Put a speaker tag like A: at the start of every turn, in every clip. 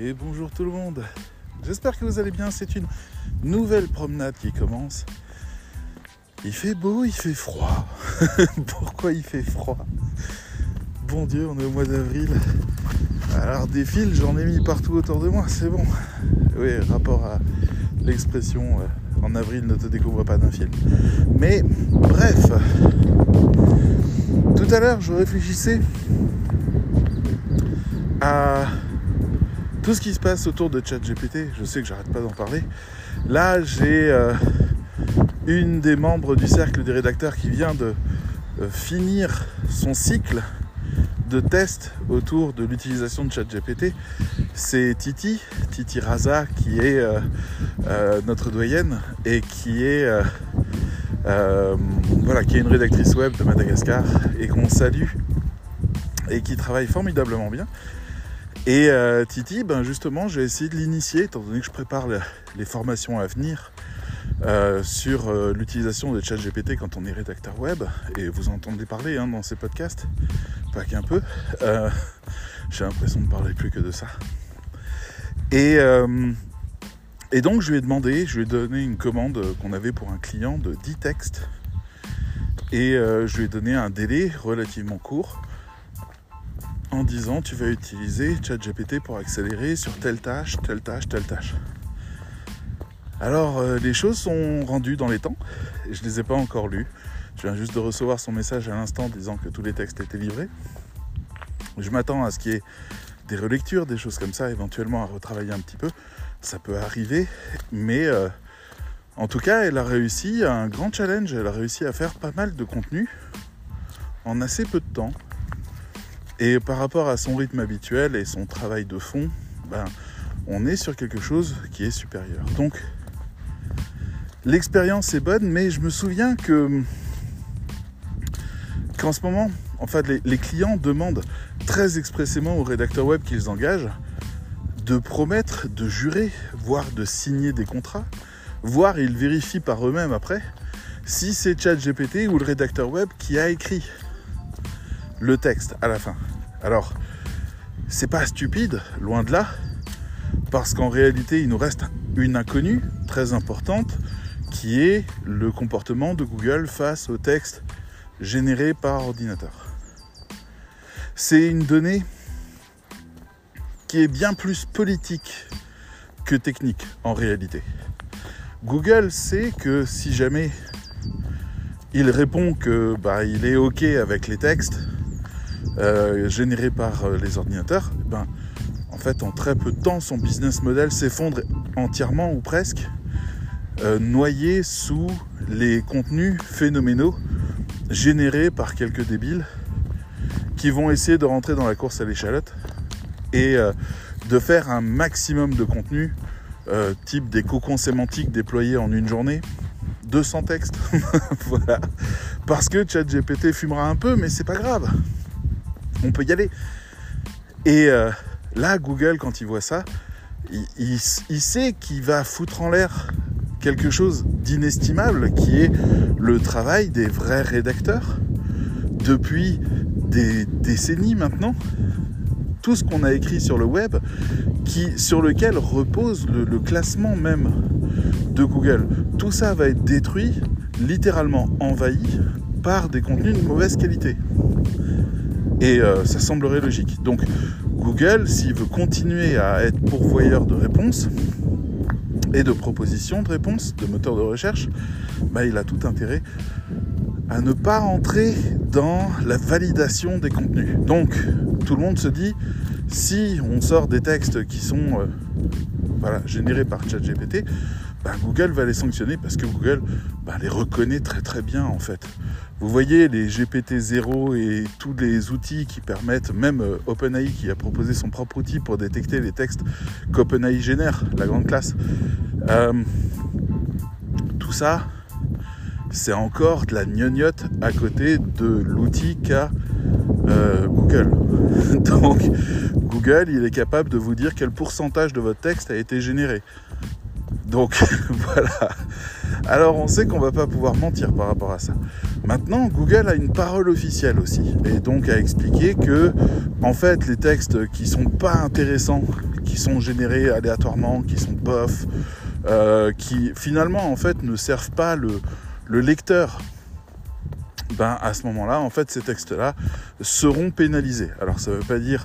A: Et bonjour tout le monde. J'espère que vous allez bien. C'est une nouvelle promenade qui commence. Il fait beau, il fait froid. Pourquoi il fait froid? Bon Dieu, on est au mois d'avril. Alors des fils, j'en ai mis partout autour de moi, c'est bon. Oui, rapport à l'expression euh, en avril ne te découvre pas d'un fil. Mais bref, tout à l'heure je réfléchissais à tout ce qui se passe autour de ChatGPT. Je sais que j'arrête pas d'en parler. Là, j'ai euh, une des membres du cercle des rédacteurs qui vient de euh, finir son cycle de tests autour de l'utilisation de ChatGPT. C'est Titi, Titi Raza, qui est euh, notre doyenne et qui est voilà, qui est une rédactrice web de Madagascar et qu'on salue et qui travaille formidablement bien. Et euh, Titi, ben justement, j'ai essayé de l'initier, étant donné que je prépare les formations à venir euh, sur euh, l'utilisation de ChatGPT quand on est rédacteur web. Et vous entendez parler hein, dans ces podcasts, pas qu'un peu. j'ai l'impression de parler plus que de ça. Et, et donc, je lui ai demandé, je lui ai donné une commande qu'on avait pour un client de 10 textes. Et je lui ai donné un délai relativement court en disant tu vas utiliser ChatGPT pour accélérer sur telle tâche, telle tâche, telle tâche. Alors euh, les choses sont rendues dans les temps je ne les ai pas encore lues. Je viens juste de recevoir son message à l'instant disant que tous les textes étaient livrés. Je m'attends à ce qu'il y ait des relectures, des choses comme ça, éventuellement à retravailler un petit peu. Ça peut arriver, mais euh, en tout cas, elle a réussi un grand challenge. Elle a réussi à faire pas mal de contenu en assez peu de temps. Et par rapport à son rythme habituel et son travail de fond, ben, on est sur quelque chose qui est supérieur. Donc, l'expérience est bonne, mais je me souviens que qu'en ce moment, en fait, les, les clients demandent très expressément aux rédacteurs web qu'ils engagent de promettre, de jurer, voire de signer des contrats, voire ils vérifient par eux-mêmes après si c'est ChatGPT ou le rédacteur web qui a écrit le texte à la fin. Alors, c'est pas stupide, loin de là, parce qu'en réalité, il nous reste une inconnue très importante qui est le comportement de Google face au texte généré par ordinateur. C'est une donnée qui est bien plus politique que technique en réalité. Google sait que si jamais il répond que bah, il est OK avec les textes euh, générés par euh, les ordinateurs, eh ben, en fait, en très peu de temps, son business model s'effondre entièrement ou presque, euh, noyé sous les contenus phénoménaux générés par quelques débiles qui vont essayer de rentrer dans la course à l'échalote et de faire un maximum de contenu, type des cocons sémantiques déployés en une journée, 200 textes. voilà. Parce que ChatGPT fumera un peu, mais c'est pas grave. On peut y aller. Et euh, là, Google, quand il voit ça, il, sait qu'il va foutre en l'air quelque chose d'inestimable qui est le travail des vrais rédacteurs depuis des décennies maintenant. Tout ce qu'on a écrit sur le web, sur lequel repose le classement même de Google. Tout ça va être détruit, littéralement envahi par des contenus de mauvaise qualité. Et euh, ça semblerait logique. Donc Google, s'il veut continuer à être pourvoyeur de réponses et de propositions de réponses, de moteurs de recherche, bah, il a tout intérêt à ne pas rentrer dans la validation des contenus. Donc tout le monde se dit, si on sort des textes qui sont euh, générés par ChatGPT, bah, Google va les sanctionner parce que Google bah, les reconnaît très très bien en fait. Vous voyez les GPT-0 et tous les outils qui permettent, même euh, OpenAI qui a proposé son propre outil pour détecter les textes qu'OpenAI génère, la grande classe. Euh, tout ça, c'est encore de la gnognotte à côté de l'outil qu'a euh, Google. Donc Google, il est capable de vous dire quel pourcentage de votre texte a été généré. Donc voilà. Alors on sait qu'on va pas pouvoir mentir par rapport à ça. Maintenant, Google a une parole officielle aussi, et donc a expliqué que, en fait, les textes qui sont pas intéressants, qui sont générés aléatoirement, qui sont bof, euh, qui finalement en fait ne servent pas le, le lecteur ben à ce moment-là, en fait, ces textes-là seront pénalisés. Alors ça ne veut pas dire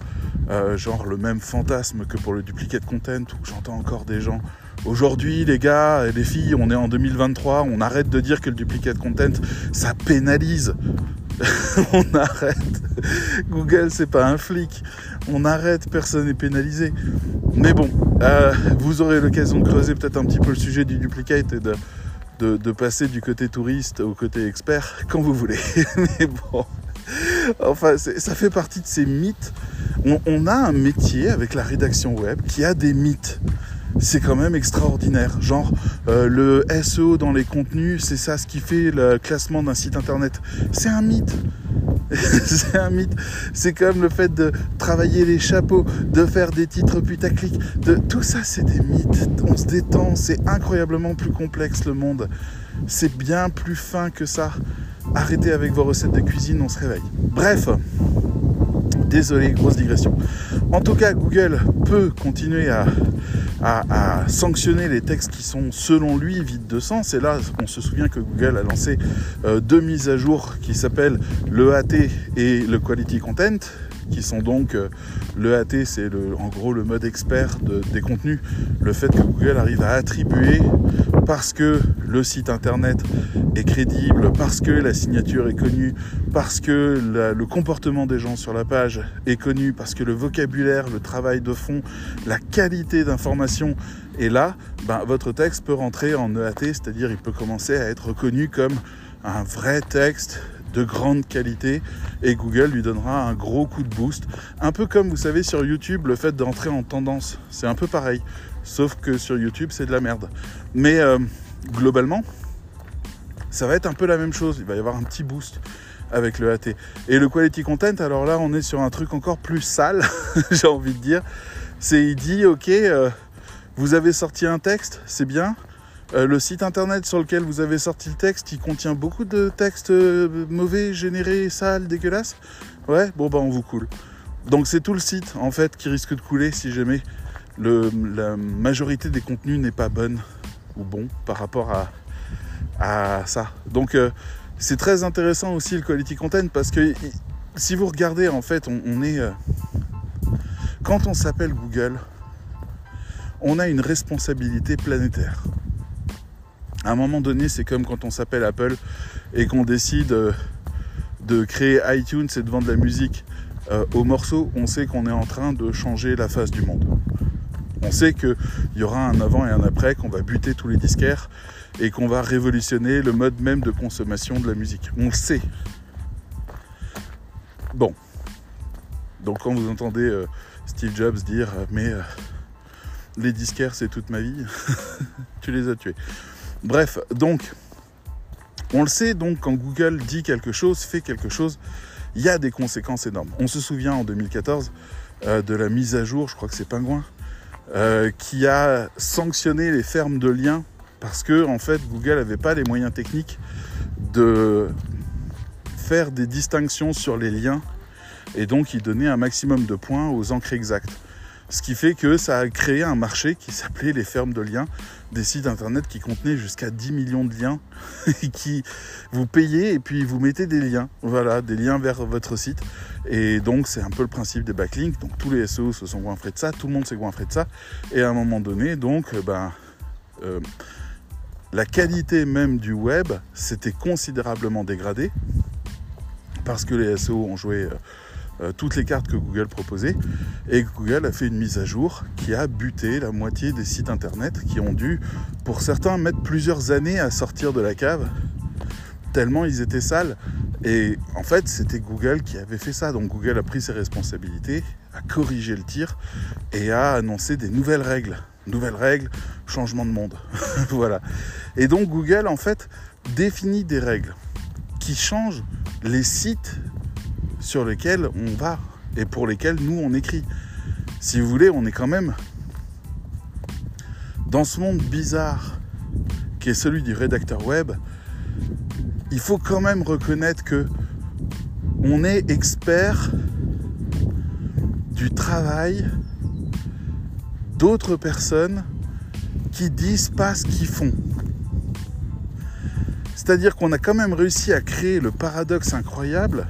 A: euh, genre le même fantasme que pour le duplicate content où j'entends encore des gens. Aujourd'hui, les gars et les filles, on est en 2023, on arrête de dire que le duplicate content, ça pénalise. on arrête. Google, c'est pas un flic. On arrête, personne n'est pénalisé. Mais bon, euh, vous aurez l'occasion de creuser peut-être un petit peu le sujet du duplicate et de, de, passer du côté touriste au côté expert quand vous voulez. Mais bon, enfin, ça fait partie de ces mythes. On, a un métier avec la rédaction web qui a des mythes. C'est quand même extraordinaire. Genre, euh, le SEO dans les contenus, c'est ça ce qui fait le classement d'un site internet. C'est un mythe. c'est un mythe. C'est comme le fait de travailler les chapeaux, de faire des titres putaclic. De... Tout ça, c'est des mythes. On se détend. C'est incroyablement plus complexe le monde. C'est bien plus fin que ça. Arrêtez avec vos recettes de cuisine, on se réveille. Bref. Désolé, grosse digression. En tout cas, Google peut continuer à, sanctionner les textes qui sont selon lui vides de sens. Et là, on se souvient que Google a lancé euh, deux mises à jour qui s'appellent le AT et le Quality Content qui sont donc euh, le c'est en gros le mode expert des contenus. Le fait que Google arrive à attribuer parce que le site internet est crédible, parce que la signature est connue, parce que le comportement des gens sur la page est connu, parce que le vocabulaire, le travail de fond, la qualité d'information est là, ben, votre texte peut rentrer en EAT, c'est-à-dire il peut commencer à être reconnu comme un vrai texte de grande qualité et Google lui donnera un gros coup de boost. Un peu comme vous savez sur YouTube, le fait d'entrer en tendance, c'est un peu pareil. Sauf que sur YouTube, c'est de la merde. Mais euh, globalement, ça va être un peu la même chose. Il va y avoir un petit boost avec le AT. Et le quality content, alors là, on est sur un truc encore plus sale, j'ai envie de dire. C'est il dit, ok, euh, vous avez sorti un texte, c'est bien. Euh, le site internet sur lequel vous avez sorti le texte, il contient beaucoup de textes euh, mauvais, générés, sales, dégueulasses. Ouais, bon bah on vous coule. Donc c'est tout le site en fait qui risque de couler si jamais la majorité des contenus n'est pas bonne ou bon par rapport à, ça. Donc euh, c'est très intéressant aussi le quality content parce que si vous regardez en fait on est quand on s'appelle Google on a une responsabilité planétaire à un moment donné, c'est comme quand on s'appelle Apple et qu'on décide euh, de créer iTunes et de vendre la musique euh, au morceau, on sait qu'on est en train de changer la face du monde. On sait qu'il y aura un avant et un après, qu'on va buter tous les disquaires et qu'on va révolutionner le mode même de consommation de la musique. On le sait. Bon. Donc quand vous entendez euh, Steve Jobs dire mais les disquaires c'est toute ma vie, tu les as tués. Bref, donc, on le sait, donc quand Google dit quelque chose, fait quelque chose, il y a des conséquences énormes. On se souvient en 2014 euh, de la mise à jour, je crois que c'est Pingouin, euh, qui a sanctionné les fermes de liens parce que en fait Google n'avait pas les moyens techniques de faire des distinctions sur les liens et donc il donnait un maximum de points aux encres exactes. Ce qui fait que ça a créé un marché qui s'appelait les fermes de liens, des sites internet qui contenaient jusqu'à 10 millions de liens, et qui vous payez et puis vous mettez des liens, voilà, des liens vers votre site. Et donc c'est un peu le principe des backlinks. Donc tous les SEO se sont goinfrés de ça, tout le monde s'est goinfré de ça. Et à un moment donné, donc, ben, euh, la qualité même du web s'était considérablement dégradée parce que les SEO ont joué. Euh, euh, toutes les cartes que Google proposait. Et Google a fait une mise à jour qui a buté la moitié des sites internet qui ont dû, pour certains, mettre plusieurs années à sortir de la cave, tellement ils étaient sales. Et en fait, c'était Google qui avait fait ça. Donc Google a pris ses responsabilités, a corrigé le tir et a annoncé des nouvelles règles. Nouvelles règles, changement de monde. voilà. Et donc Google, en fait, définit des règles qui changent les sites sur lesquels on va et pour lesquels nous on écrit. Si vous voulez, on est quand même dans ce monde bizarre qui est celui du rédacteur web, il faut quand même reconnaître que on est expert du travail d'autres personnes qui disent pas ce qu'ils font. C'est-à-dire qu'on a quand même réussi à créer le paradoxe incroyable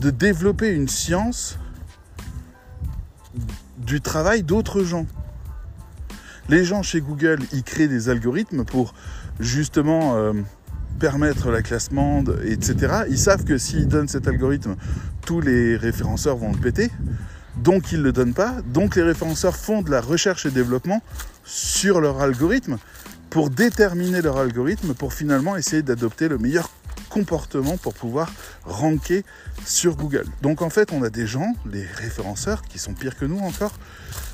A: de développer une science du travail d'autres gens. Les gens chez Google, ils créent des algorithmes pour justement euh, permettre la classement, etc. Ils savent que s'ils donnent cet algorithme, tous les référenceurs vont le péter. Donc ils ne le donnent pas. Donc les référenceurs font de la recherche et développement sur leur algorithme pour déterminer leur algorithme pour finalement essayer d'adopter le meilleur comportement pour pouvoir ranker sur Google. Donc en fait, on a des gens, les référenceurs, qui sont pires que nous encore,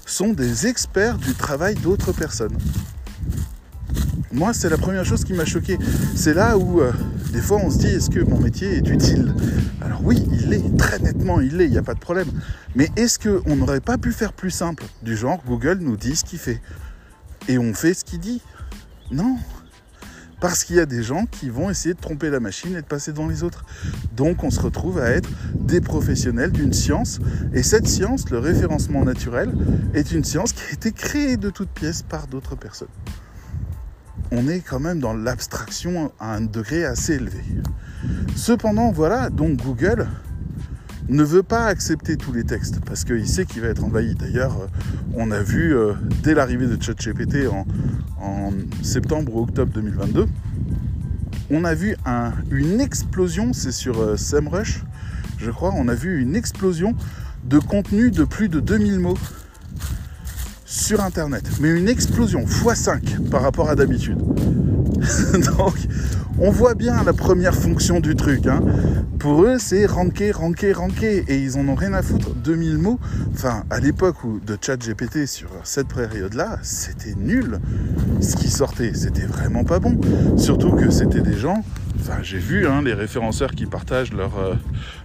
A: sont des experts du travail d'autres personnes. Moi, c'est la première chose qui m'a choqué. C'est là où, euh, des fois, on se dit, est-ce que mon métier est utile? Alors oui, il l'est, très nettement, il l'est, il n'y a pas de problème. Mais est-ce qu'on n'aurait pas pu faire plus simple? Du genre, Google nous dit ce qu'il fait. Et on fait ce qu'il dit. Non. Parce qu'il y a des gens qui vont essayer de tromper la machine et de passer devant les autres. Donc on se retrouve à être des professionnels d'une science. Et cette science, le référencement naturel, est une science qui a été créée de toutes pièces par d'autres personnes. On est quand même dans l'abstraction à un degré assez élevé. Cependant, voilà, donc Google ne veut pas accepter tous les textes parce qu'il sait qu'il va être envahi. D'ailleurs, euh, on a vu euh, dès l'arrivée de ChatGPT en, en, septembre ou octobre 2022, on a vu une explosion, c'est sur euh, SEMrush, je crois, on a vu une explosion de contenu de plus de 2000 mots sur Internet. Mais une explosion, x5 par rapport à d'habitude. Donc, on voit bien la première fonction du truc. Hein. Pour eux, c'est ranker, ranker, ranker. Et ils en ont rien à foutre. 2000 mots. Enfin, à l'époque où de chat GPT sur cette période-là, c'était nul. Ce qui sortait, c'était vraiment pas bon. Surtout que c'était des gens. J'ai vu hein, les référenceurs qui partagent leur, euh,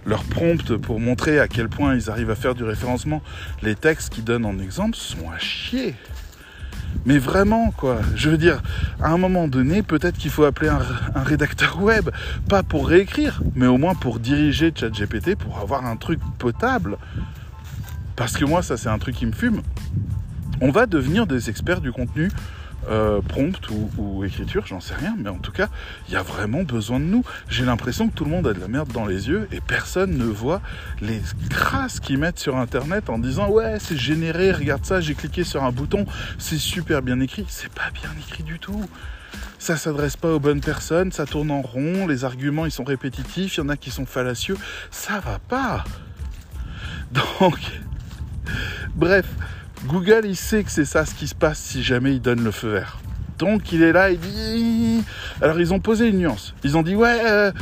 A: leur prompt pour montrer à quel point ils arrivent à faire du référencement. Les textes qu'ils donnent en exemple sont à chier. Mais vraiment, quoi. Je veux dire, à un moment donné, peut-être qu'il faut appeler un, rédacteur web, pas pour réécrire, mais au moins pour diriger ChatGPT, pour avoir un truc potable. Parce que moi, ça, c'est un truc qui me fume. On va devenir des experts du contenu euh, prompt ou, écriture, j'en sais rien, mais en tout cas, il y a vraiment besoin de nous. J'ai l'impression que tout le monde a de la merde dans les yeux et personne ne voit les crasses qu'ils mettent sur internet en disant ouais, c'est généré, regarde ça, j'ai cliqué sur un bouton, c'est super bien écrit. C'est pas bien écrit du tout. Ça s'adresse pas aux bonnes personnes, ça tourne en rond, les arguments ils sont répétitifs, il y en a qui sont fallacieux, ça va pas. Donc, bref, Google, il sait que c'est ça ce qui se passe si jamais il donne le feu vert. Donc il est là, il dit... Alors ils ont posé une nuance. Ils ont dit, ouais, euh,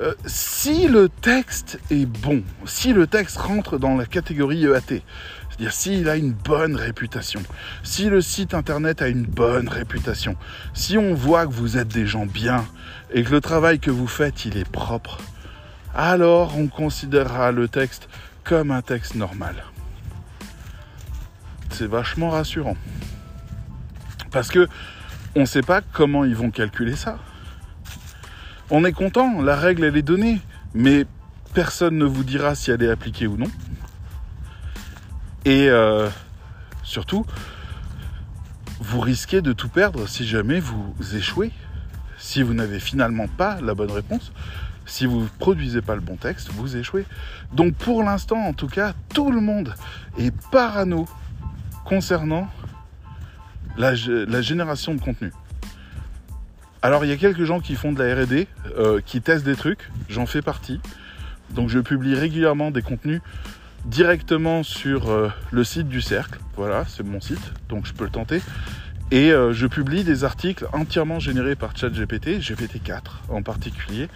A: euh, si le texte est bon, si le texte rentre dans la catégorie EAT, c'est-à-dire s'il a une bonne réputation, si le site internet a une bonne réputation, si on voit que vous êtes des gens bien et que le travail que vous faites, il est propre, alors on considérera le texte comme un texte normal c'est vachement rassurant. Parce que on ne sait pas comment ils vont calculer ça. On est content, la règle elle est donnée, mais personne ne vous dira si elle est appliquée ou non. Et euh, surtout, vous risquez de tout perdre si jamais vous échouez, si vous n'avez finalement pas la bonne réponse, si vous ne produisez pas le bon texte, vous échouez. Donc pour l'instant, en tout cas, tout le monde est parano concernant la, génération de contenu. Alors il y a quelques gens qui font de la RD, euh, qui testent des trucs, j'en fais partie. Donc je publie régulièrement des contenus directement sur euh, le site du cercle. Voilà, c'est mon site, donc je peux le tenter. Et euh, je publie des articles entièrement générés par ChatGPT, GPT-4 en particulier,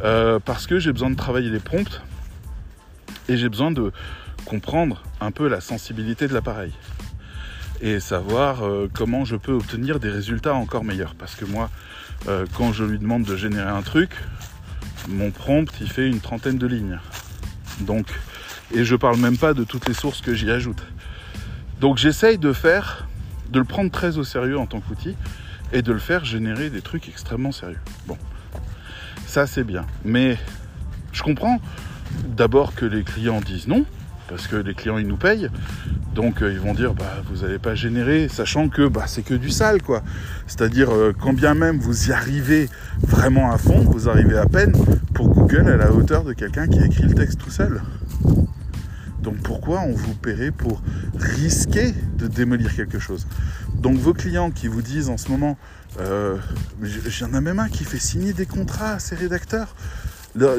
A: parce que j'ai besoin de travailler les prompts et j'ai besoin de comprendre un peu la sensibilité de l'appareil et savoir euh, comment je peux obtenir des résultats encore meilleurs. Parce que moi, euh, quand je lui demande de générer un truc, mon prompt, il fait une trentaine de lignes. Donc, et je parle même pas de toutes les sources que j'y ajoute. Donc j'essaye de faire, de le prendre très au sérieux en tant qu'outil, et de le faire générer des trucs extrêmement sérieux. Bon, ça c'est bien. Mais je comprends d'abord que les clients disent non, parce que les clients ils nous payent. Donc euh, ils vont dire bah vous n'allez pas générer, sachant que bah, c'est que du sale quoi. C'est-à-dire euh, quand bien même vous y arrivez vraiment à fond, vous arrivez à peine pour Google à la hauteur de quelqu'un qui écrit le texte tout seul. Donc pourquoi on vous paierait pour risquer de démolir quelque chose? Donc vos clients qui vous disent en ce moment, euh, j'en ai même un qui fait signer des contrats à ses rédacteurs,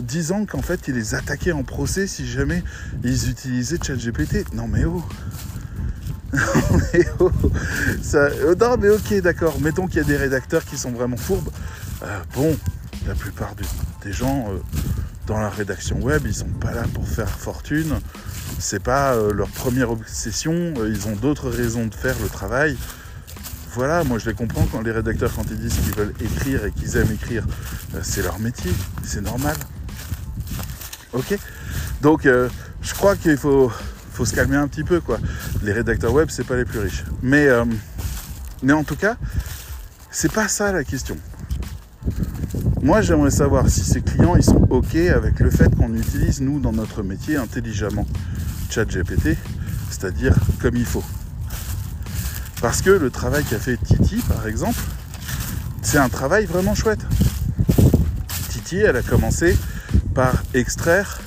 A: disant qu'en fait il les attaquait en procès si jamais ils utilisaient ChatGPT. Non mais oh non mais oh Ça, oh, Non mais ok d'accord, mettons qu'il y a des rédacteurs qui sont vraiment fourbes. Euh, bon, la plupart des gens euh, dans la rédaction web, ils sont pas là pour faire fortune c'est pas euh, leur première obsession, ils ont d'autres raisons de faire le travail. Voilà, moi je les comprends quand les rédacteurs quand ils disent qu'ils veulent écrire et qu'ils aiment écrire, euh, c'est leur métier, c'est normal. Ok Donc je crois qu'il faut, faut se calmer un petit peu quoi. Les rédacteurs web, c'est pas les plus riches. Mais, mais en tout cas, c'est pas ça la question. Moi, j'aimerais savoir si ces clients ils sont OK avec le fait qu'on utilise, nous, dans notre métier, intelligemment. GPT, c'est-à-dire comme il faut. Parce que le travail qu'a fait Titi, par exemple, c'est un travail vraiment chouette. Titi, elle a commencé par extraire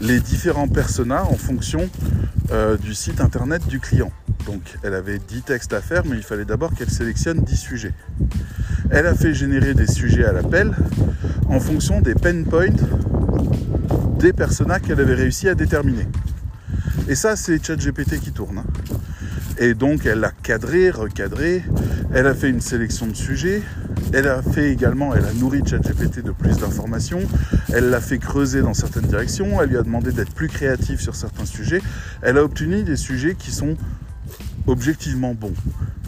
A: les différents personas en fonction euh, du site internet du client. Donc elle avait 10 textes à faire, mais il fallait d'abord qu'elle sélectionne 10 sujets. Elle a fait générer des sujets à l'appel en fonction des pain points des personas qu'elle avait réussi à déterminer. Et ça, c'est ChatGPT qui tourne. Hein. Et donc, elle a cadré, recadré, elle a fait une sélection de sujets, elle a fait également, elle a nourri ChatGPT de plus d'informations, elle l'a fait creuser dans certaines directions, elle lui a demandé d'être plus créatif sur certains sujets, elle a obtenu des sujets qui sont objectivement bons.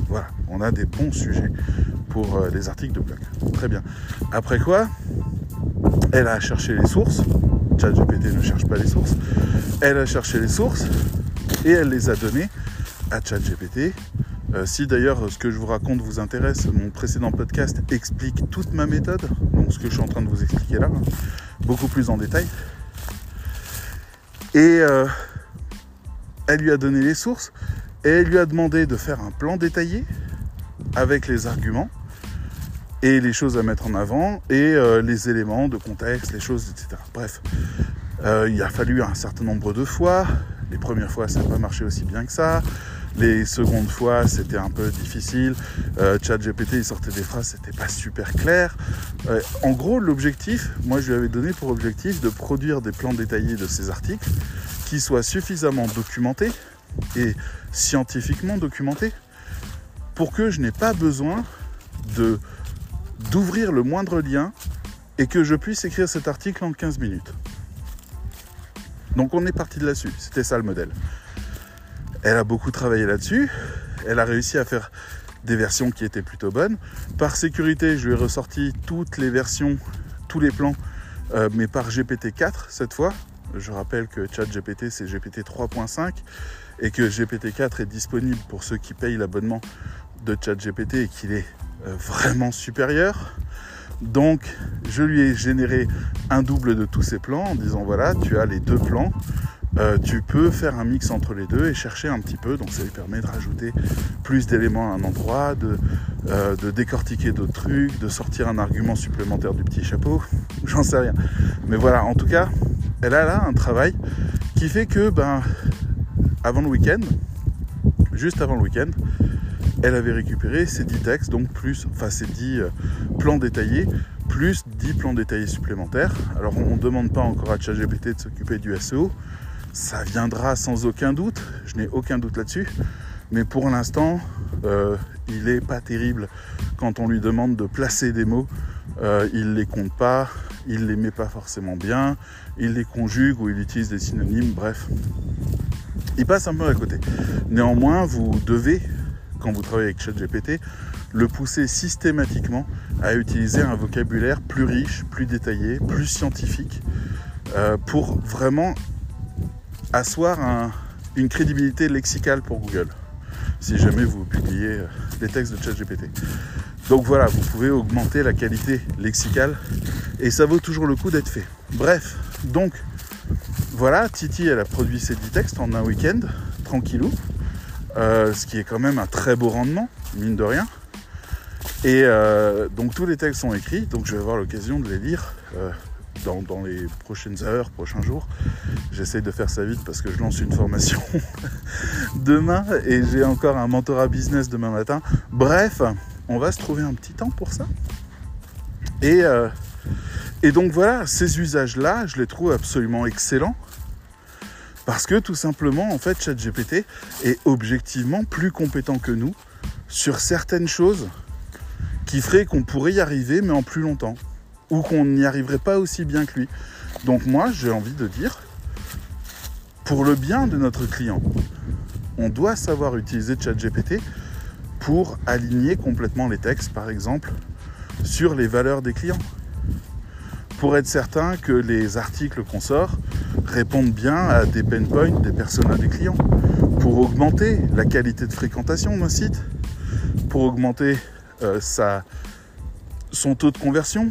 A: Voilà, on a des bons sujets pour euh, les articles de blog. Très bien. Après quoi, elle a cherché les sources, ChatGPT ne cherche pas les sources. Elle a cherché les sources et elle les a données à ChatGPT. Euh, si d'ailleurs ce que je vous raconte vous intéresse, mon précédent podcast explique toute ma méthode, donc ce que je suis en train de vous expliquer là, hein, beaucoup plus en détail. Et euh, elle lui a donné les sources et elle lui a demandé de faire un plan détaillé avec les arguments et les choses à mettre en avant et euh, les éléments de contexte, les choses, etc. Bref, il a fallu un certain nombre de fois. Les premières fois, ça n'a pas marché aussi bien que ça. Les secondes fois, c'était un peu difficile. Euh, GPT, il sortait des phrases, c'était pas super clair. Euh, en gros, l'objectif, moi, je lui avais donné pour objectif de produire des plans détaillés de ces articles qui soient suffisamment documentés et scientifiquement documentés pour que je n'ai pas besoin d'ouvrir le moindre lien et que je puisse écrire cet article en 15 minutes. Donc on est parti de là-dessus, c'était ça le modèle. Elle a beaucoup travaillé là-dessus, elle a réussi à faire des versions qui étaient plutôt bonnes. Par sécurité, je lui ai ressorti toutes les versions, tous les plans, euh, mais par GPT-4 cette fois. Je rappelle que ChatGPT c'est GPT 3.5 et que GPT-4 est disponible pour ceux qui payent l'abonnement de ChatGPT et qu'il est euh, vraiment supérieur. Donc je lui ai généré un double de tous ces plans en disant voilà, tu as les deux plans. Euh, tu peux faire un mix entre les deux et chercher un petit peu. Donc ça lui permet de rajouter plus d'éléments à un endroit, de, euh, décortiquer d'autres trucs, de sortir un argument supplémentaire du petit chapeau. J'en sais rien. Mais voilà, en tout cas, elle a là un travail qui fait que ben avant le week-end, juste avant le week-end, elle avait récupéré ces 10 textes, donc plus, enfin ces 10 euh, plans détaillés, plus 10 plans détaillés supplémentaires. Alors on ne demande pas encore à ChatGPT de s'occuper du SEO, ça viendra sans aucun doute, je n'ai aucun doute là-dessus, mais pour l'instant, euh, il n'est pas terrible quand on lui demande de placer des mots, euh, il ne les compte pas, il ne les met pas forcément bien, il les conjugue ou il utilise des synonymes, bref. Il passe un peu à côté. Néanmoins, vous devez quand vous travaillez avec ChatGPT, le pousser systématiquement à utiliser un vocabulaire plus riche, plus détaillé, plus scientifique, euh, pour vraiment asseoir une crédibilité lexicale pour Google, si jamais vous publiez des textes de ChatGPT. Donc voilà, vous pouvez augmenter la qualité lexicale et ça vaut toujours le coup d'être fait. Bref, donc voilà, Titi, elle a produit ses 10 textes en un week-end, tranquillou, euh, ce qui est quand même un très beau rendement, mine de rien. Et euh, donc tous les textes sont écrits, donc je vais avoir l'occasion de les lire euh, dans, les prochaines heures, prochains jours. J'essaye de faire ça vite parce que je lance une formation demain et j'ai encore un mentorat business demain matin. Bref, on va se trouver un petit temps pour ça. Et, euh, et donc voilà, ces usages-là, je les trouve absolument excellents. Parce que tout simplement, en fait, ChatGPT est objectivement plus compétent que nous sur certaines choses qui feraient qu'on pourrait y arriver, mais en plus longtemps. Ou qu'on n'y arriverait pas aussi bien que lui. Donc moi, j'ai envie de dire, pour le bien de notre client, on doit savoir utiliser ChatGPT pour aligner complètement les textes, par exemple, sur les valeurs des clients. Pour être certain que les articles qu'on sort répondent bien à des pain points des personnes des clients. Pour augmenter la qualité de fréquentation d'un site. Pour augmenter euh, son taux de conversion,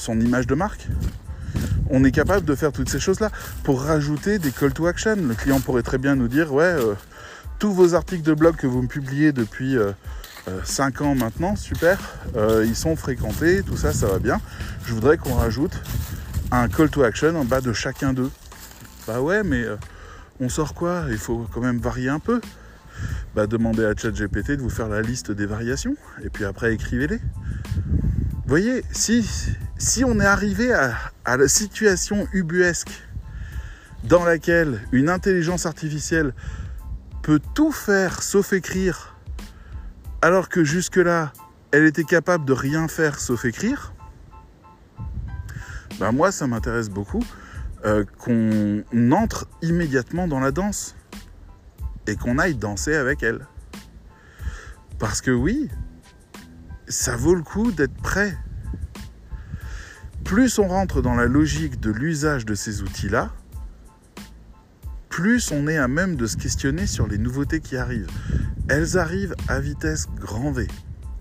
A: son image de marque. On est capable de faire toutes ces choses-là. Pour rajouter des call to action, le client pourrait très bien nous dire, ouais, euh, tous vos articles de blog que vous me publiez depuis 5 euh, euh, ans maintenant, super, euh, ils sont fréquentés, tout ça, ça va bien. Je voudrais qu'on rajoute un call to action en bas de chacun d'eux. Bah ouais, mais on sort quoi? Il faut quand même varier un peu. Bah demandez à ChatGPT de vous faire la liste des variations et puis après écrivez-les. Voyez, si, on est arrivé à, à la situation ubuesque dans laquelle une intelligence artificielle peut tout faire sauf écrire, alors que jusque-là, elle était capable de rien faire sauf écrire, ben moi, ça m'intéresse beaucoup euh, qu'on entre immédiatement dans la danse et qu'on aille danser avec elle. Parce que oui, ça vaut le coup d'être prêt. Plus on rentre dans la logique de l'usage de ces outils-là, plus on est à même de se questionner sur les nouveautés qui arrivent. Elles arrivent à vitesse grand V.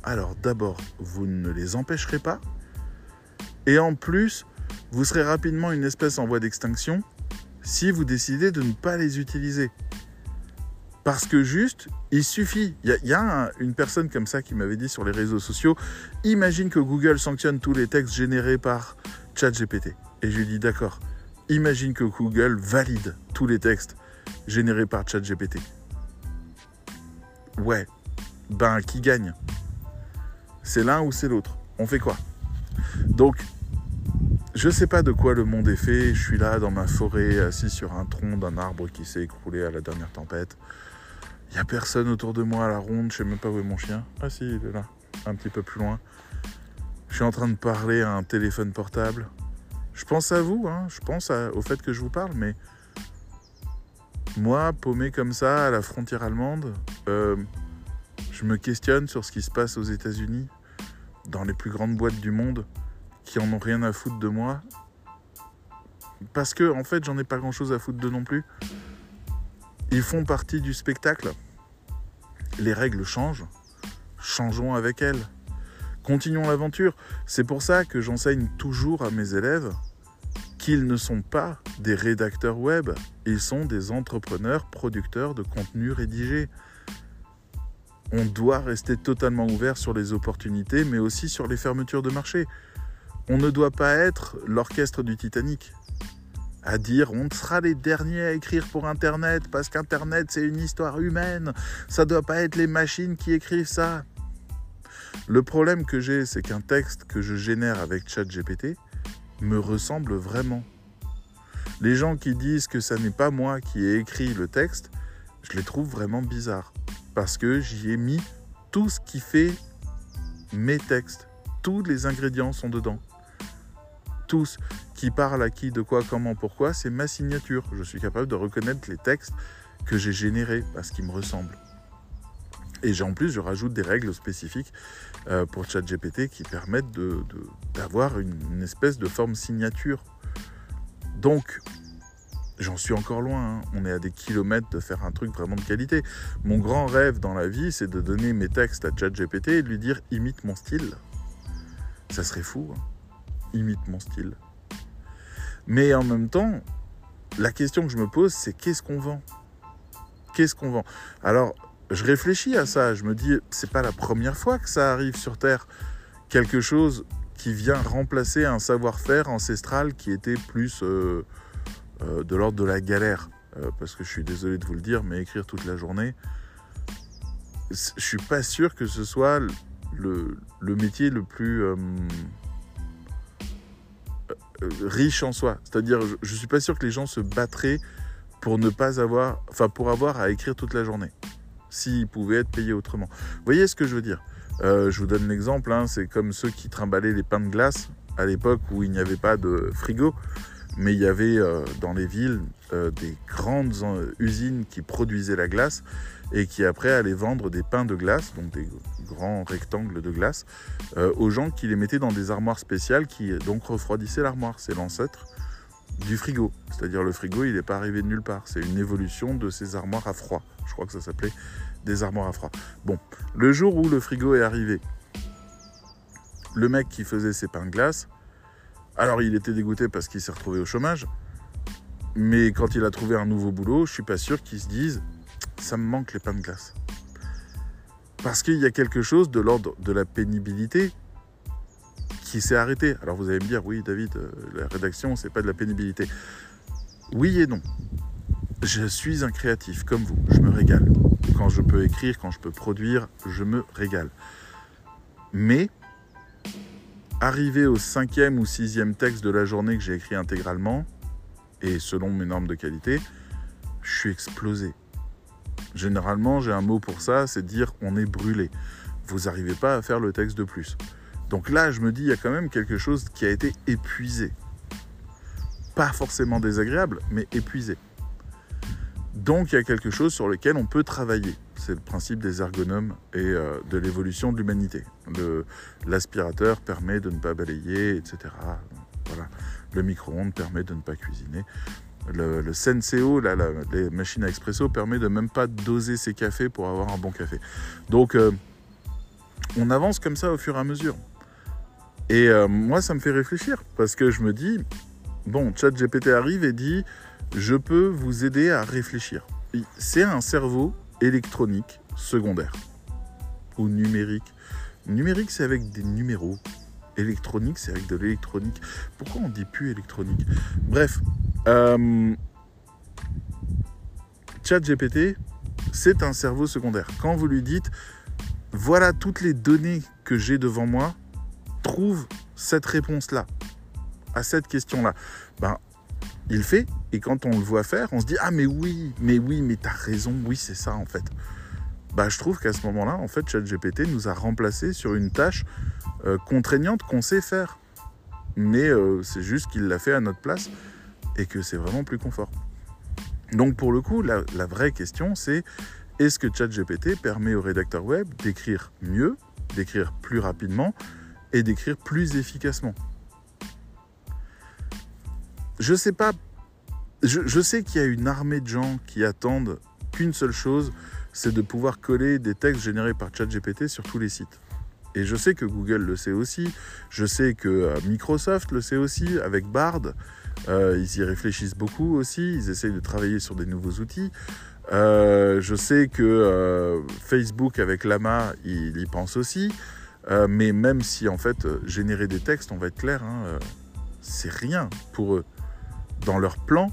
A: Alors d'abord, vous ne les empêcherez pas. Et en plus, vous serez rapidement une espèce en voie d'extinction si vous décidez de ne pas les utiliser. Parce que juste, il suffit. Il y a, une personne comme ça qui m'avait dit sur les réseaux sociaux, imagine que Google sanctionne tous les textes générés par ChatGPT. Et je lui dis d'accord imagine que Google valide tous les textes générés par ChatGPT. Ouais, ben qui gagne? C'est l'un ou c'est l'autre On fait quoi? Donc, je sais pas de quoi le monde est fait. Je suis là dans ma forêt, assis sur un tronc d'un arbre qui s'est écroulé à la dernière tempête. Il n'y a personne autour de moi à la ronde. Je sais même pas où est mon chien. Ah si, il est là, un petit peu plus loin. Je suis en train de parler à un téléphone portable. Je pense à vous, hein, je pense au fait que je vous parle, mais moi, paumé comme ça à la frontière allemande, euh, je me questionne sur ce qui se passe aux États-Unis, dans les plus grandes boîtes du monde, qui en ont rien à foutre de moi. Parce que, en fait, j'en ai pas grand chose à foutre de non plus. Ils font partie du spectacle. Les règles changent. Changeons avec elles. Continuons l'aventure. C'est pour ça que j'enseigne toujours à mes élèves qu'ils ne sont pas des rédacteurs web, ils sont des entrepreneurs producteurs de contenu rédigé. On doit rester totalement ouvert sur les opportunités, mais aussi sur les fermetures de marché. On ne doit pas être l'orchestre du Titanic, à dire on sera les derniers à écrire pour Internet parce qu'Internet c'est une histoire humaine, ça doit pas être les machines qui écrivent ça. Le problème que j'ai, c'est qu'un texte que je génère avec ChatGPT, me ressemble vraiment. Les gens qui disent que ça n'est pas moi qui ai écrit le texte, je les trouve vraiment bizarres. Parce que j'y ai mis tout ce qui fait mes textes. Tous les ingrédients sont dedans. Tous. Qui parlent à qui, de quoi, comment, pourquoi, c'est ma signature. Je suis capable de reconnaître les textes que j'ai générés parce qu'ils me ressemblent. Et en plus, je rajoute des règles spécifiques euh, pour ChatGPT qui permettent d'avoir une, espèce de forme signature. Donc, J'en suis encore loin, hein. on est à des kilomètres de faire un truc vraiment de qualité. Mon grand rêve dans la vie, c'est de donner mes textes à ChatGPT et de lui dire imite mon style. Ça serait fou, hein. Imite mon style. Mais en même temps, la question que je me pose, c'est qu'est-ce qu'on vend? Qu'est-ce qu'on vend? Alors, je réfléchis à ça, je me dis, c'est pas la première fois que ça arrive sur Terre. Quelque chose qui vient remplacer un savoir-faire ancestral qui était plus euh, euh, de l'ordre de la galère. Euh, parce que je suis désolé de vous le dire, mais écrire toute la journée, je suis pas sûr que ce soit le, métier le plus riche en soi. C'est-à-dire, je, je suis pas sûr que les gens se battraient pour ne pas avoir, enfin pour avoir à écrire toute la journée, s'ils pouvaient être payés autrement. Vous voyez ce que je veux dire? Euh, Je vous donne l'exemple, hein, c'est comme ceux qui trimballaient les pains de glace à l'époque où il n'y avait pas de frigo, mais il y avait euh, dans les villes euh, des grandes usines qui produisaient la glace et qui après allaient vendre des pains de glace, donc des grands rectangles de glace, aux gens qui les mettaient dans des armoires spéciales qui donc refroidissaient l'armoire. C'est l'ancêtre du frigo. C'est-à-dire le frigo, il n'est pas arrivé de nulle part. C'est une évolution de ces armoires à froid. Je crois que ça s'appelait des armoires à froid. Bon, le jour où le frigo est arrivé, le mec qui faisait ses pains de glace, alors il était dégoûté parce qu'il s'est retrouvé au chômage. Mais quand il a trouvé un nouveau boulot, je suis pas sûr qu'il se dise ça me manque les pains de glace. Parce qu'il y a quelque chose de l'ordre de la pénibilité qui s'est arrêté. Alors vous allez me dire, oui David, euh, la rédaction, c'est pas de la pénibilité. Oui et non. Je suis un créatif comme vous, je me régale. Quand je peux écrire, quand je peux produire, je me régale. Mais arrivé au cinquième ou sixième texte de la journée que j'ai écrit intégralement, et selon mes normes de qualité, je suis explosé. Généralement, j'ai un mot pour ça, c'est dire on est brûlé. Vous n'arrivez pas à faire le texte de plus. Donc là, je me dis, il y a quand même quelque chose qui a été épuisé. Pas forcément désagréable, mais épuisé. Donc il y a quelque chose sur lequel on peut travailler. C'est le principe des ergonomes et euh, de l'évolution de l'humanité. L'aspirateur permet de ne pas balayer, etc. Voilà. Le micro-ondes permet de ne pas cuisiner. Le, Senseo, les machines à expresso, permet de même pas doser ses cafés pour avoir un bon café. Donc euh, on avance comme ça au fur et à mesure. Et euh, moi, ça me fait réfléchir parce que je me dis, bon, ChatGPT arrive et dit, je peux vous aider à réfléchir. C'est un cerveau électronique secondaire ou numérique. Numérique, c'est avec des numéros. Électronique, c'est avec de l'électronique. Pourquoi on dit plus électronique? Bref, euh, ChatGPT, c'est un cerveau secondaire. Quand vous lui dites, voilà toutes les données que j'ai devant moi, trouve cette réponse-là à cette question-là Ben, il fait, et quand on le voit faire, on se dit Ah, mais oui, mais oui, mais t'as raison, oui, c'est ça en fait. Ben, je trouve qu'à ce moment-là, en fait, ChatGPT nous a remplacé sur une tâche euh, contraignante qu'on sait faire. Mais euh, c'est juste qu'il l'a fait à notre place et que c'est vraiment plus confort. Donc, pour le coup, la, vraie question, c'est est-ce que ChatGPT permet au rédacteur web d'écrire mieux, d'écrire plus rapidement et d'écrire plus efficacement? Je sais pas. Je, sais qu'il y a une armée de gens qui attendent qu'une seule chose, c'est de pouvoir coller des textes générés par ChatGPT sur tous les sites. Et je sais que Google le sait aussi, je sais que euh, Microsoft le sait aussi avec Bard. Euh, ils y réfléchissent beaucoup aussi, ils essayent de travailler sur des nouveaux outils. Euh, je sais que Facebook avec Lama, il y pense aussi. Mais même si en fait générer des textes, on va être clair, hein, c'est rien pour eux. Dans leur plan,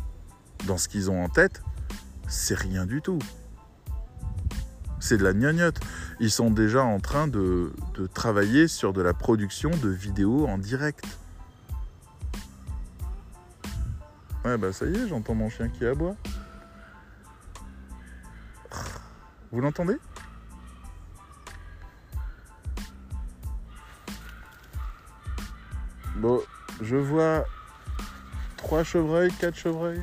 A: dans ce qu'ils ont en tête, c'est rien du tout. C'est de la gnognotte. Ils sont déjà en train de, travailler sur de la production de vidéos en direct. Ouais, bah ça y est, j'entends mon chien qui aboie. Vous l'entendez? Bon, je vois trois chevreuils, quatre chevreuils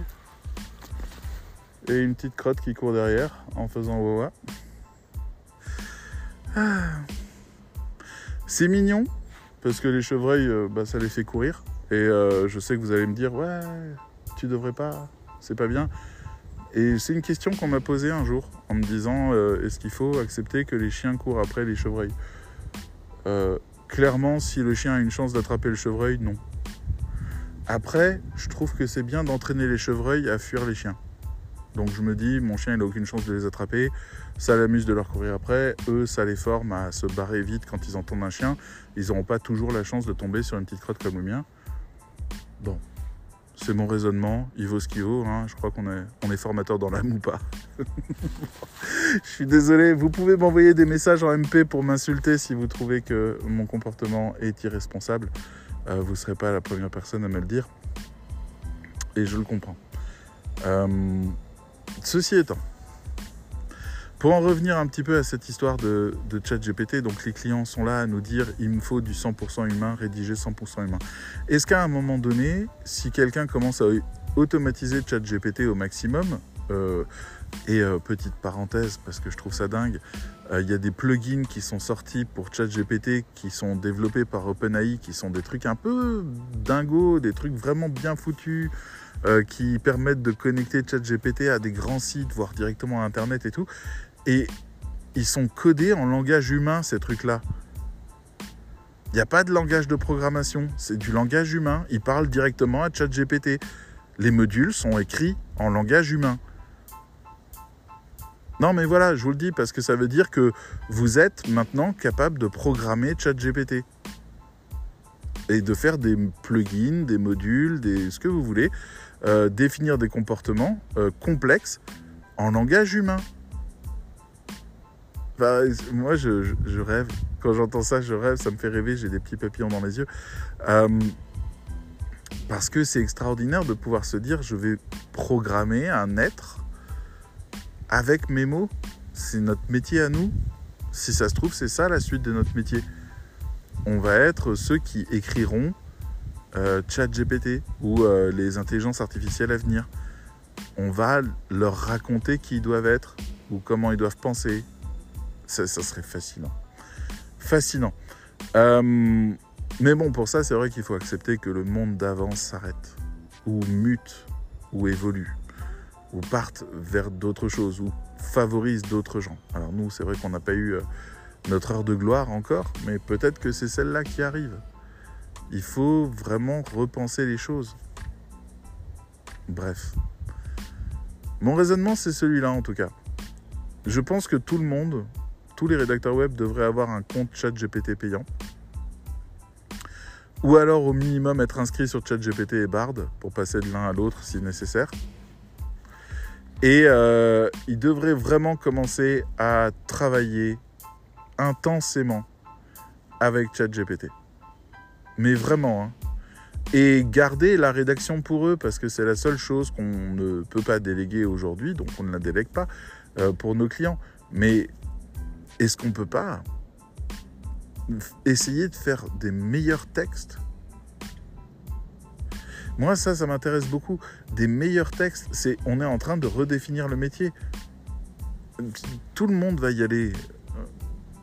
A: et une petite crotte qui court derrière en faisant wawa. Ah. C'est mignon parce que les chevreuils, euh, bah, ça les fait courir. Et euh, je sais que vous allez me dire, ouais, tu devrais pas, c'est pas bien. Et c'est une question qu'on m'a posée un jour en me disant euh, est-ce qu'il faut accepter que les chiens courent après les chevreuils? Clairement, si le chien a une chance d'attraper le chevreuil, non. Après, je trouve que c'est bien d'entraîner les chevreuils à fuir les chiens. Donc je me dis, mon chien, il n'a aucune chance de les attraper. Ça l'amuse de leur courir après. Eux, ça les forme à se barrer vite quand ils entendent un chien. Ils n'auront pas toujours la chance de tomber sur une petite crotte comme le mien. Bon, c'est mon raisonnement. Il vaut ce qu'il vaut. Hein. Je crois qu'on est, formateur dans l'âme ou pas. je suis désolé. Vous pouvez m'envoyer des messages en MP pour m'insulter si vous trouvez que mon comportement est irresponsable. Euh, vous ne serez pas la première personne à me le dire. Et je le comprends. Euh, ceci étant, pour en revenir un petit peu à cette histoire de, de chat GPT, donc les clients sont là à nous dire il me faut du 100% humain, rédiger 100% humain. Est-ce qu'à un moment donné, si quelqu'un commence à automatiser chat GPT au maximum, euh, et petite parenthèse, parce que je trouve ça dingue, il y a des plugins qui sont sortis pour ChatGPT qui sont développés par OpenAI, qui sont des trucs un peu dingos, des trucs vraiment bien foutus, qui permettent de connecter ChatGPT à des grands sites, voire directement à Internet et tout. Et ils sont codés en langage humain, ces trucs-là. Il n'y a pas de langage de programmation, c'est du langage humain. Ils parlent directement à ChatGPT. Les modules sont écrits en langage humain. Non, mais voilà, je vous le dis parce que ça veut dire que vous êtes maintenant capable de programmer ChatGPT et de faire des plugins, des modules, des ce que vous voulez, euh, définir des comportements euh, complexes en langage humain. moi, je, je, rêve. Quand j'entends ça, je rêve. Ça me fait rêver. J'ai des petits papillons dans les yeux. Euh, parce que c'est extraordinaire de pouvoir se dire je vais programmer un être avec mes mots. C'est notre métier à nous. Si ça se trouve, c'est ça la suite de notre métier. On va être ceux qui écriront euh, ChatGPT ou euh, les intelligences artificielles à venir. On va leur raconter qui ils doivent être ou comment ils doivent penser. Ça, serait fascinant. Fascinant. Euh, mais bon, pour ça, c'est vrai qu'il faut accepter que le monde d'avant s'arrête, ou mute, ou évolue ou partent vers d'autres choses, ou favorisent d'autres gens. Alors nous, c'est vrai qu'on n'a pas eu euh, notre heure de gloire encore, mais peut-être que c'est celle-là qui arrive. Il faut vraiment repenser les choses. Bref. Mon raisonnement, c'est celui-là en tout cas. Je pense que tout le monde, tous les rédacteurs web devraient avoir un compte chat GPT payant. Ou alors au minimum être inscrit sur ChatGPT et Bard pour passer de l'un à l'autre si nécessaire. Et euh, il devrait vraiment commencer à travailler intensément avec ChatGPT. Mais vraiment. Hein. Et garder la rédaction pour eux, parce que c'est la seule chose qu'on ne peut pas déléguer aujourd'hui, donc on ne la délègue pas euh, pour nos clients. Mais est-ce qu'on ne peut pas essayer de faire des meilleurs textes moi, ça, ça m'intéresse beaucoup. Des meilleurs textes, c'est on est en train de redéfinir le métier. Tout le monde va y aller.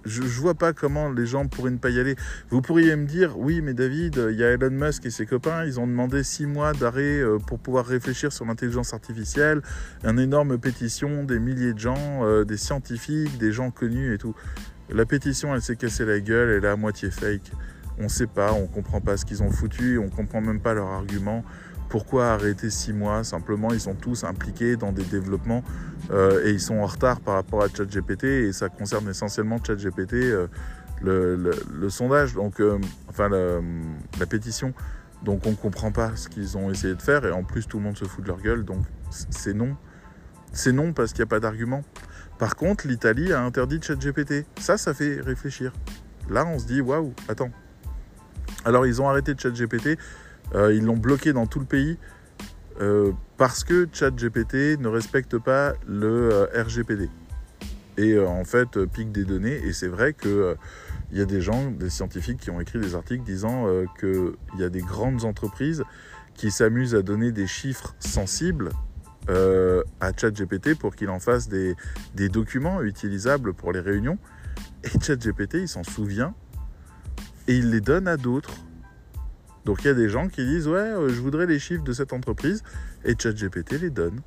A: Je, ne vois pas comment les gens pourraient ne pas y aller. Vous pourriez me dire, oui, mais David, il y a Elon Musk et ses copains, ils ont demandé six mois d'arrêt euh, pour pouvoir réfléchir sur l'intelligence artificielle, une énorme pétition, des milliers de gens, euh, des scientifiques, des gens connus et tout. La pétition, elle s'est cassée la gueule, elle est à moitié fake on ne sait pas, on ne comprend pas ce qu'ils ont foutu, on ne comprend même pas leur argument. Pourquoi arrêter six mois? Simplement, ils sont tous impliqués dans des développements euh, et ils sont en retard par rapport à ChatGPT et ça concerne essentiellement ChatGPT, euh, le, sondage, donc euh, enfin la, pétition. Donc on ne comprend pas ce qu'ils ont essayé de faire et en plus tout le monde se fout de leur gueule. Donc c'est non. C'est non parce qu'il n'y a pas d'argument. Par contre, l'Italie a interdit ChatGPT. Ça, ça fait réfléchir. Là, on se dit waouh, attends, alors ils ont arrêté ChatGPT, euh, ils l'ont bloqué dans tout le pays euh, parce que ChatGPT ne respecte pas le euh, RGPD. Et en fait pique des données. Et c'est vrai qu'il il y a des gens, des scientifiques qui ont écrit des articles disant qu'il y a des grandes entreprises qui s'amusent à donner des chiffres sensibles à ChatGPT pour qu'il en fasse des, des documents utilisables pour les réunions. Et ChatGPT, il s'en souvient et il les donne à d'autres. Donc il y a des gens qui disent ouais, euh, je voudrais les chiffres de cette entreprise et ChatGPT les donne.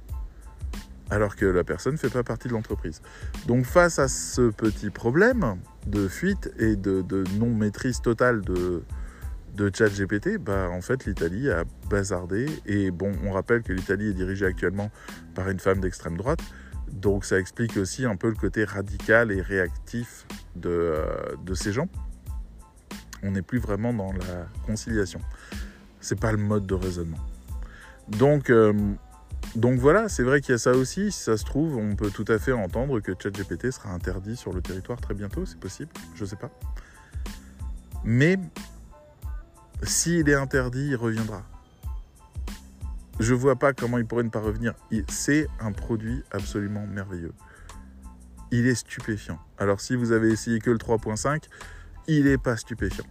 A: Alors que la personne ne fait pas partie de l'entreprise. Donc face à ce petit problème de fuite et de, non-maîtrise totale de, de ChatGPT, bah, en fait l'Italie a bazardé. Et bon, on rappelle que l'Italie est dirigée actuellement par une femme d'extrême droite. Donc ça explique aussi un peu le côté radical et réactif de, euh, de ces gens on n'est plus vraiment dans la conciliation. C'est pas le mode de raisonnement. Donc, euh, donc voilà, c'est vrai qu'il y a ça aussi. Si ça se trouve, on peut tout à fait entendre que ChatGPT sera interdit sur le territoire très bientôt. C'est possible, je sais pas. Mais s'il est interdit, il reviendra. Je vois pas comment il pourrait ne pas revenir. C'est un produit absolument merveilleux. Il est stupéfiant. Alors si vous avez essayé que le 3.5, il n'est pas stupéfiant.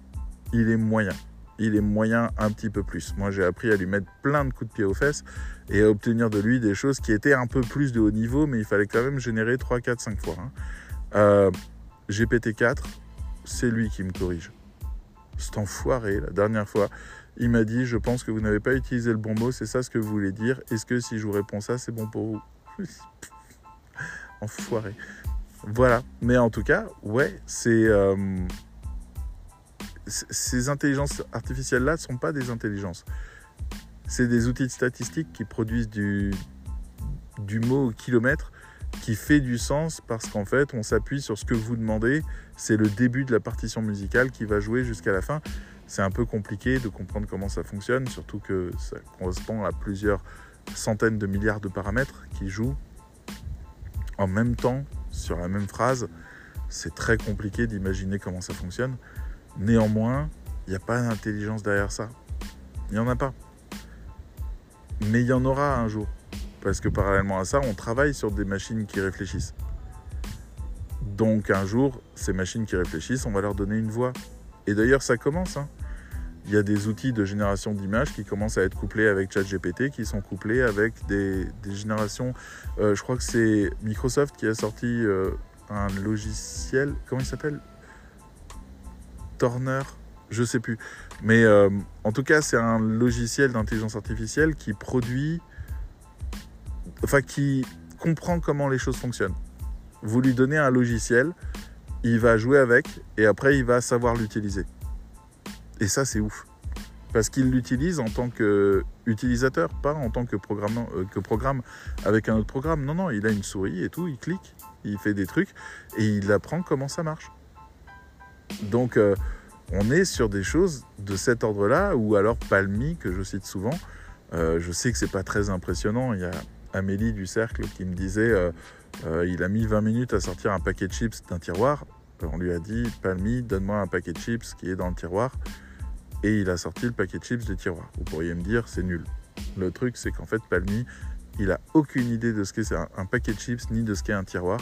A: Il est moyen. Il est moyen un petit peu plus. Moi, j'ai appris à lui mettre plein de coups de pied aux fesses et à obtenir de lui des choses qui étaient un peu plus de haut niveau, mais il fallait quand même générer 3, 4, 5 fois. Hein. Euh, GPT-4, c'est lui qui me corrige. C'est enfoiré, la dernière fois. Il m'a dit, je pense que vous n'avez pas utilisé le bon mot, c'est ça ce que vous voulez dire. Est-ce que si je vous réponds ça, c'est bon pour vous? Enfoiré. Voilà. Mais en tout cas, ouais, c'est... Euh, ces intelligences artificielles-là ne sont pas des intelligences. C'est des outils de statistique qui produisent du, du mot kilomètre qui fait du sens parce qu'en fait, on s'appuie sur ce que vous demandez. C'est le début de la partition musicale qui va jouer jusqu'à la fin. C'est un peu compliqué de comprendre comment ça fonctionne, surtout que ça correspond à plusieurs centaines de milliards de paramètres qui jouent en même temps sur la même phrase. C'est très compliqué d'imaginer comment ça fonctionne. Néanmoins, il n'y a pas d'intelligence derrière ça. Il n'y en a pas. Mais il y en aura un jour. Parce que parallèlement à ça, on travaille sur des machines qui réfléchissent. Donc un jour, ces machines qui réfléchissent, on va leur donner une voix. Et d'ailleurs, ça commence. Hein. Il y a des outils de génération d'images qui commencent à être couplés avec ChatGPT, qui sont couplés avec des, générations. Euh, je crois que c'est Microsoft qui a sorti euh, un logiciel. Comment il s'appelle? Turner, je sais plus. Mais euh, en tout cas, c'est un logiciel d'intelligence artificielle qui produit, enfin qui comprend comment les choses fonctionnent. Vous lui donnez un logiciel, il va jouer avec et après il va savoir l'utiliser. Et ça, c'est ouf. Parce qu'il l'utilise en tant qu'utilisateur, pas en tant que programme, euh, que programme avec un autre programme. Non, non, il a une souris et tout, il clique, il fait des trucs et il apprend comment ça marche. Donc, euh, on est sur des choses de cet ordre-là, ou alors Palmy, que je cite souvent. Euh, je sais que c'est pas très impressionnant. Il y a Amélie du Cercle qui me disait euh, il a mis 20 minutes à sortir un paquet de chips d'un tiroir. On lui a dit Palmy, donne-moi un paquet de chips qui est dans le tiroir. Et il a sorti le paquet de chips du tiroir. Vous pourriez me dire c'est nul. Le truc, c'est qu'en fait, Palmy, il a aucune idée de ce qu'est un, un paquet de chips ni de ce qu'est un tiroir.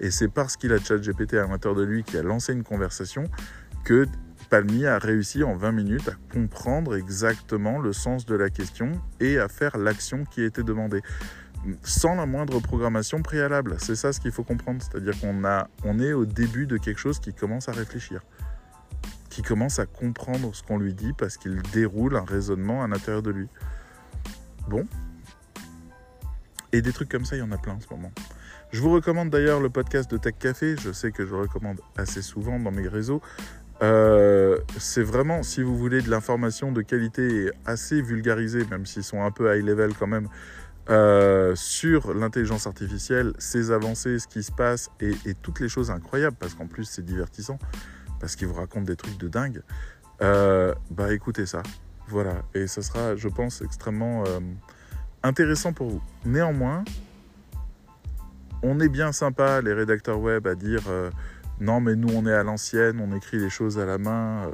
A: Et c'est parce qu'il a ChatGPT à l'intérieur de lui qui a lancé une conversation que Palmy a réussi en 20 minutes à comprendre exactement le sens de la question et à faire l'action qui était demandée sans la moindre programmation préalable. C'est ça ce qu'il faut comprendre, c'est-à-dire qu'on a, on est au début de quelque chose qui commence à réfléchir, qui commence à comprendre ce qu'on lui dit parce qu'il déroule un raisonnement à l'intérieur de lui. Bon. Et des trucs comme ça, il y en a plein en ce moment. Je vous recommande d'ailleurs le podcast de Tech Café. Je sais que je le recommande assez souvent dans mes réseaux. Euh, c'est vraiment, si vous voulez de l'information de qualité assez vulgarisée, même s'ils sont un peu high level quand même, euh, sur l'intelligence artificielle, ses avancées, ce qui se passe et, toutes les choses incroyables, parce qu'en plus c'est divertissant, parce qu'il vous raconte des trucs de dingue, euh, bah écoutez ça. Voilà, et ça sera, je pense, extrêmement intéressant pour vous. Néanmoins, on est bien sympa, les rédacteurs web, à dire euh, non, mais nous, on est à l'ancienne, on écrit les choses à la main. Euh,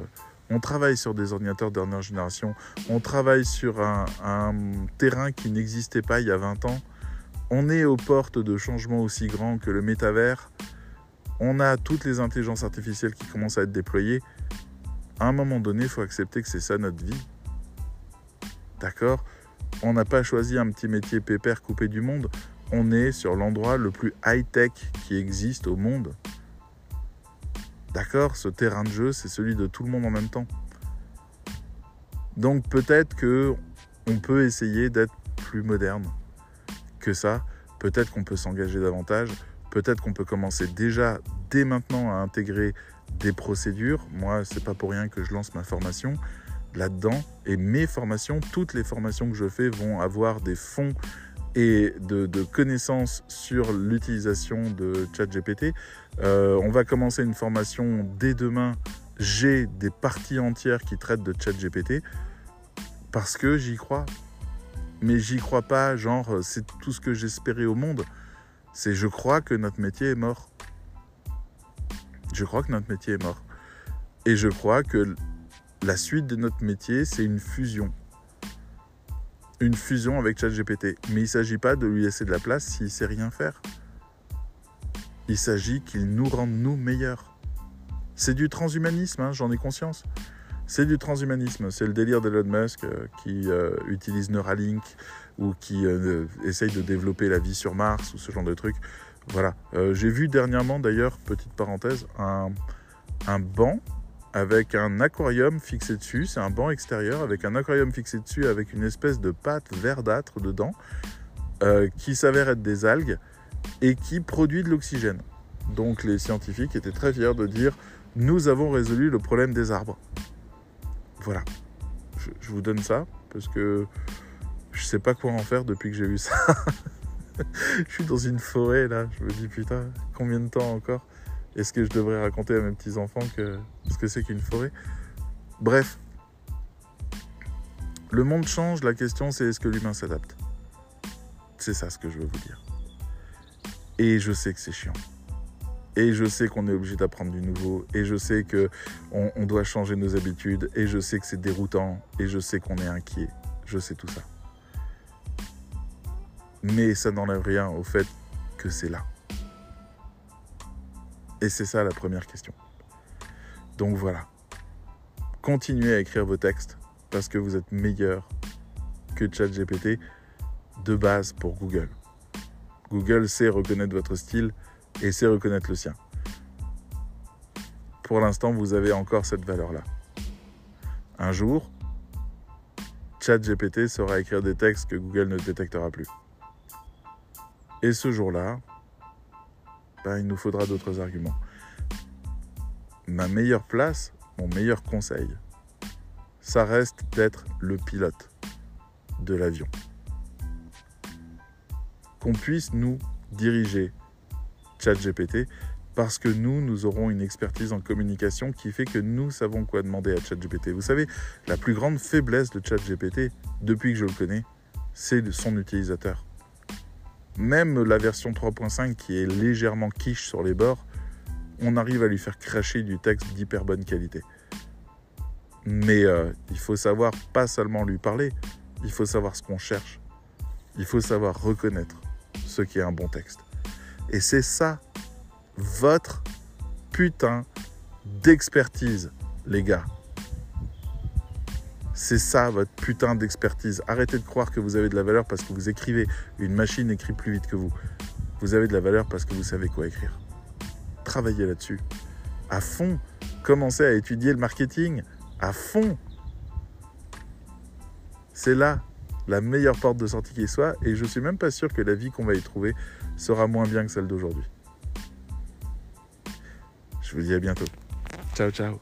A: on travaille sur des ordinateurs de dernière génération. On travaille sur un, terrain qui n'existait pas il y a 20 ans. On est aux portes de changements aussi grands que le métavers. On a toutes les intelligences artificielles qui commencent à être déployées. À un moment donné, il faut accepter que c'est ça notre vie. D'accord? On n'a pas choisi un petit métier pépère coupé du monde on est sur l'endroit le plus high-tech qui existe au monde. D'accord Ce terrain de jeu, c'est celui de tout le monde en même temps. Donc peut-être que on peut essayer d'être plus moderne que ça. Peut-être qu'on peut s'engager davantage. Peut-être qu'on peut commencer déjà dès maintenant à intégrer des procédures. Moi, c'est pas pour rien que je lance ma formation là-dedans. Et mes formations, toutes les formations que je fais vont avoir des fonds et de, connaissances sur l'utilisation de ChatGPT. Euh, on va commencer une formation dès demain. J'ai des parties entières qui traitent de ChatGPT parce que j'y crois. Mais j'y crois pas, genre, c'est tout ce que j'espérais au monde. C'est je crois que notre métier est mort. Je crois que notre métier est mort. Et je crois que la suite de notre métier, c'est une fusion. Une fusion avec ChatGPT. Mais il ne s'agit pas de lui laisser de la place s'il sait rien faire. Il s'agit qu'il nous rende nous meilleurs. C'est du transhumanisme, hein, j'en ai conscience. C'est du transhumanisme. C'est le délire d'Elon Musk euh, qui euh, utilise Neuralink ou qui euh, essaye de développer la vie sur Mars ou ce genre de trucs. Voilà. J'ai vu dernièrement, d'ailleurs, petite parenthèse, un, banc avec un aquarium fixé dessus. C'est un banc extérieur avec un aquarium fixé dessus avec une espèce de pâte verdâtre dedans euh, qui s'avère être des algues et qui produit de l'oxygène. Donc les scientifiques étaient très fiers de dire nous avons résolu le problème des arbres. Voilà. Je, vous donne ça parce que je sais pas quoi en faire depuis que j'ai vu ça. je suis dans une forêt là, je me dis putain, combien de temps encore? Est-ce que je devrais raconter à mes petits-enfants ce que c'est qu'une forêt? Bref, le monde change, la question c'est est-ce que l'humain s'adapte? C'est ça ce que je veux vous dire. Et je sais que c'est chiant. Et je sais qu'on est obligé d'apprendre du nouveau. Et je sais que on doit changer nos habitudes. Et je sais que c'est déroutant. Et je sais qu'on est inquiet. Je sais tout ça. Mais ça n'enlève rien au fait que c'est là. Et c'est ça la première question. Donc voilà. Continuez à écrire vos textes parce que vous êtes meilleur que ChatGPT de base pour Google. Google sait reconnaître votre style et sait reconnaître le sien. Pour l'instant, vous avez encore cette valeur-là. Un jour, ChatGPT saura écrire des textes que Google ne détectera plus. Et ce jour-là, ben, il nous faudra d'autres arguments. Ma meilleure place, mon meilleur conseil, ça reste d'être le pilote de l'avion. Qu'on puisse nous diriger ChatGPT parce que nous, nous aurons une expertise en communication qui fait que nous savons quoi demander à ChatGPT. Vous savez, la plus grande faiblesse de ChatGPT, depuis que je le connais, c'est son utilisateur. Même la version 3.5 qui est légèrement quiche sur les bords, on arrive à lui faire cracher du texte d'hyper bonne qualité. Mais euh, il faut savoir pas seulement lui parler, il faut savoir ce qu'on cherche. Il faut savoir reconnaître ce qui est un bon texte. Et c'est ça, votre putain d'expertise, les gars. C'est ça votre putain d'expertise. Arrêtez de croire que vous avez de la valeur parce que vous écrivez. Une machine écrit plus vite que vous. Vous avez de la valeur parce que vous savez quoi écrire. Travaillez là-dessus. À fond. Commencez à étudier le marketing. À fond. C'est là la meilleure porte de sortie qui soit. Et je suis même pas sûr que la vie qu'on va y trouver sera moins bien que celle d'aujourd'hui. Je vous dis à bientôt. Ciao, ciao.